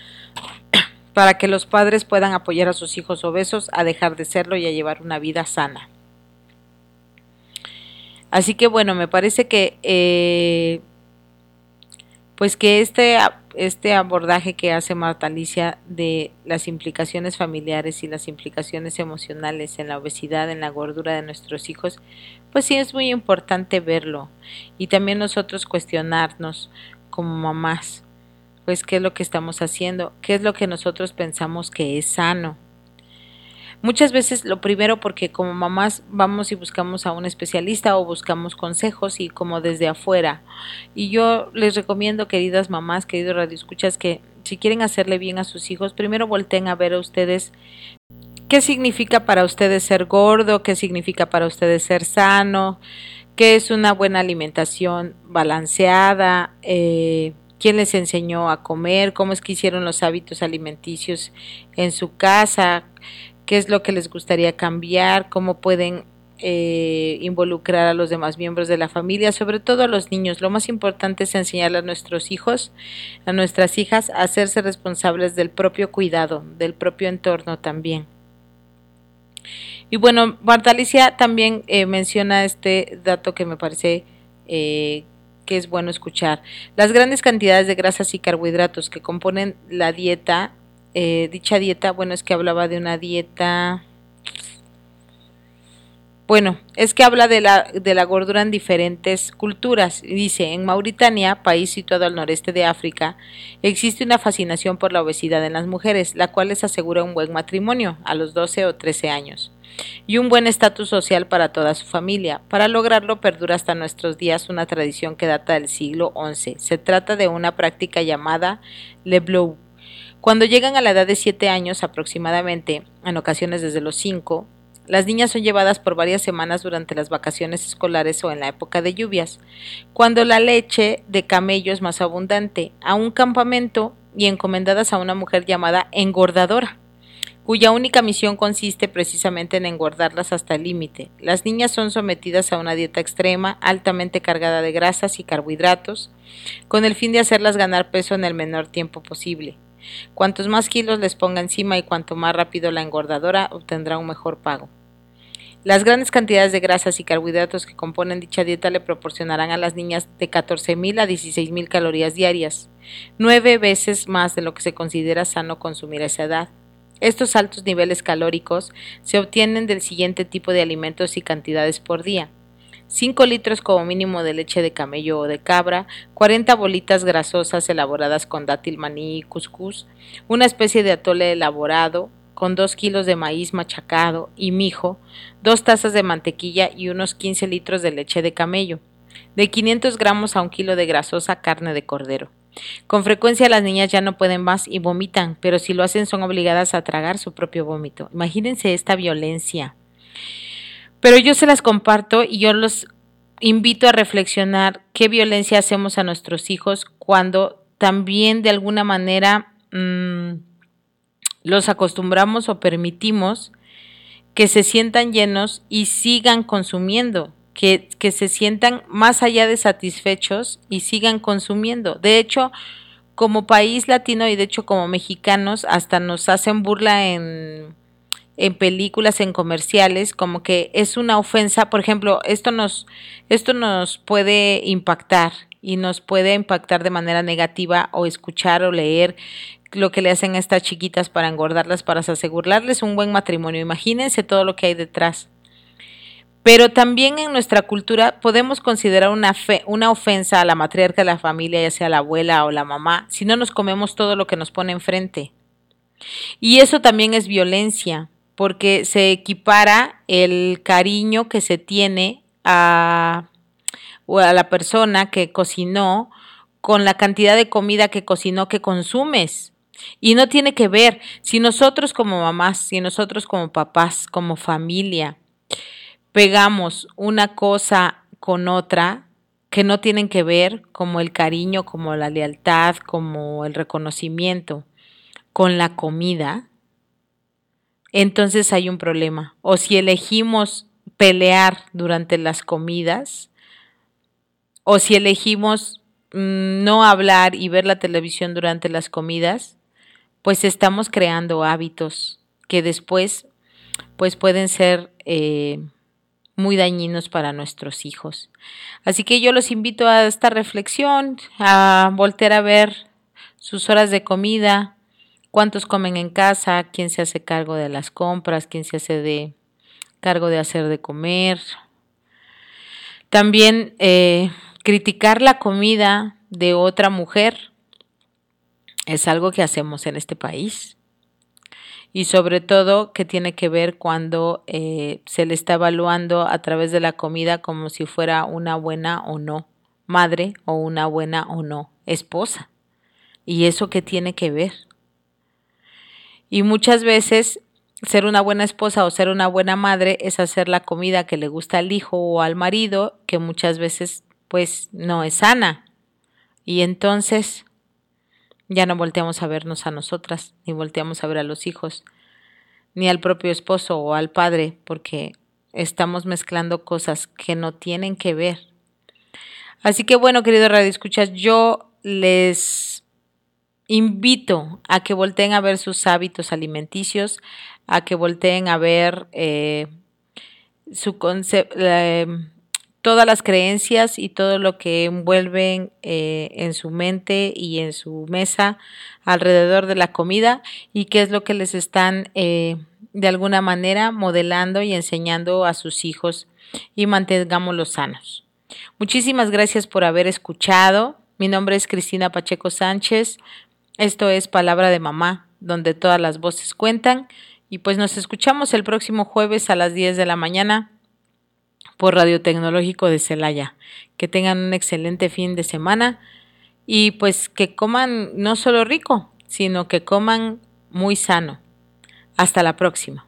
S1: para que los padres puedan apoyar a sus hijos obesos a dejar de serlo y a llevar una vida sana. Así que bueno, me parece que eh, pues que este, este abordaje que hace Marta Alicia de las implicaciones familiares y las implicaciones emocionales en la obesidad, en la gordura de nuestros hijos, pues sí es muy importante verlo. Y también nosotros cuestionarnos como mamás, pues qué es lo que estamos haciendo, qué es lo que nosotros pensamos que es sano Muchas veces lo primero porque como mamás vamos y buscamos a un especialista o buscamos consejos y como desde afuera. Y yo les recomiendo, queridas mamás, queridos radioescuchas, que si quieren hacerle bien a sus hijos, primero volteen a ver a ustedes qué significa para ustedes ser gordo, qué significa para ustedes ser sano, qué es una buena alimentación balanceada, eh, quién les enseñó a comer, cómo es que hicieron los hábitos alimenticios en su casa, qué es lo que les gustaría cambiar, cómo pueden eh, involucrar a los demás miembros de la familia, sobre todo a los niños. Lo más importante es enseñarle a nuestros hijos, a nuestras hijas, a hacerse responsables del propio cuidado, del propio entorno también. Y bueno, Marta Alicia también eh, menciona este dato que me parece eh, que es bueno escuchar. Las grandes cantidades de grasas y carbohidratos que componen la dieta eh, dicha dieta, bueno, es que hablaba de una dieta, bueno, es que habla de la, de la gordura en diferentes culturas. Dice, en Mauritania, país situado al noreste de África, existe una fascinación por la obesidad en las mujeres, la cual les asegura un buen matrimonio a los 12 o 13 años y un buen estatus social para toda su familia. Para lograrlo perdura hasta nuestros días una tradición que data del siglo XI. Se trata de una práctica llamada Le Bleu, cuando llegan a la edad de 7 años aproximadamente, en ocasiones desde los 5, las niñas son llevadas por varias semanas durante las vacaciones escolares o en la época de lluvias, cuando la leche de camello es más abundante, a un campamento y encomendadas a una mujer llamada engordadora, cuya única misión consiste precisamente en engordarlas hasta el límite. Las niñas son sometidas a una dieta extrema, altamente cargada de grasas y carbohidratos, con el fin de hacerlas ganar peso en el menor tiempo posible. Cuantos más kilos les ponga encima y cuanto más rápido la engordadora obtendrá un mejor pago. Las grandes cantidades de grasas y carbohidratos que componen dicha dieta le proporcionarán a las niñas de 14.000 a 16.000 calorías diarias, nueve veces más de lo que se considera sano consumir a esa edad. Estos altos niveles calóricos se obtienen del siguiente tipo de alimentos y cantidades por día. 5 litros como mínimo de leche de camello o de cabra, 40 bolitas grasosas elaboradas con dátil, maní y cuscús, una especie de atole elaborado con 2 kilos de maíz machacado y mijo, 2 tazas de mantequilla y unos 15 litros de leche de camello, de 500 gramos a un kilo de grasosa carne de cordero. Con frecuencia las niñas ya no pueden más y vomitan, pero si lo hacen son obligadas a tragar su propio vómito. Imagínense esta violencia. Pero yo se las comparto y yo los invito a reflexionar qué violencia hacemos a nuestros hijos cuando también de alguna manera mmm, los acostumbramos o permitimos que se sientan llenos y sigan consumiendo, que, que, se sientan más allá de satisfechos y sigan consumiendo. De hecho, como país latino y de hecho como mexicanos, hasta nos hacen burla en, en películas, en comerciales, como que es una ofensa. Por ejemplo, esto nos, esto nos puede impactar y nos puede impactar de manera negativa o escuchar o leer lo que le hacen a estas chiquitas para engordarlas, para asegurarles un buen matrimonio. Imagínense todo lo que hay detrás. Pero también en nuestra cultura podemos considerar una, fe, una ofensa a la matriarca de la familia, ya sea la abuela o la mamá, si no nos comemos todo lo que nos pone enfrente. Y eso también es violencia, porque se equipara el cariño que se tiene a, a la persona que cocinó con la cantidad de comida que cocinó que consumes. Y no tiene que ver si nosotros como mamás, si nosotros como papás, como familia, pegamos una cosa con otra que no tienen que ver, como el cariño, como la lealtad, como el reconocimiento, con la comida, entonces hay un problema. O si elegimos pelear durante las comidas, o si elegimos mm, no hablar y ver la televisión durante las comidas, pues estamos creando hábitos que después pues pueden ser eh, muy dañinos para nuestros hijos. Así que yo los invito a esta reflexión, a volver a ver sus horas de comida, cuántos comen en casa, quién se hace cargo de las compras, quién se hace de cargo de hacer de comer. También eh, criticar la comida de otra mujer es algo que hacemos en este país y sobre todo que tiene que ver cuando eh, se le está evaluando a través de la comida como si fuera una buena o no madre o una buena o no esposa. ¿Y eso qué tiene que ver? Y muchas veces ser una buena esposa o ser una buena madre es hacer la comida que le gusta al hijo o al marido, que muchas veces pues no es sana. Y entonces ya no volteamos a vernos a nosotras, ni volteamos a ver a los hijos, ni al propio esposo o al padre, porque estamos mezclando cosas que no tienen que ver. Así que bueno, querido Radio Escuchas, yo les invito a que volteen a ver sus hábitos alimenticios, a que volteen a ver eh, su concepto, eh, todas las creencias y todo lo que envuelven eh, en su mente y en su mesa alrededor de la comida y qué es lo que les están eh, de alguna manera modelando y enseñando a sus hijos y mantengámoslos sanos. Muchísimas gracias por haber escuchado. Mi nombre es Cristina Pacheco Sánchez. Esto es Palabra de Mamá, donde todas las voces cuentan. Y pues nos escuchamos el próximo jueves a las 10 de la mañana por Radio Tecnológico de Celaya. Que tengan un excelente fin de semana y pues que coman no solo rico, sino que coman muy sano. Hasta la próxima.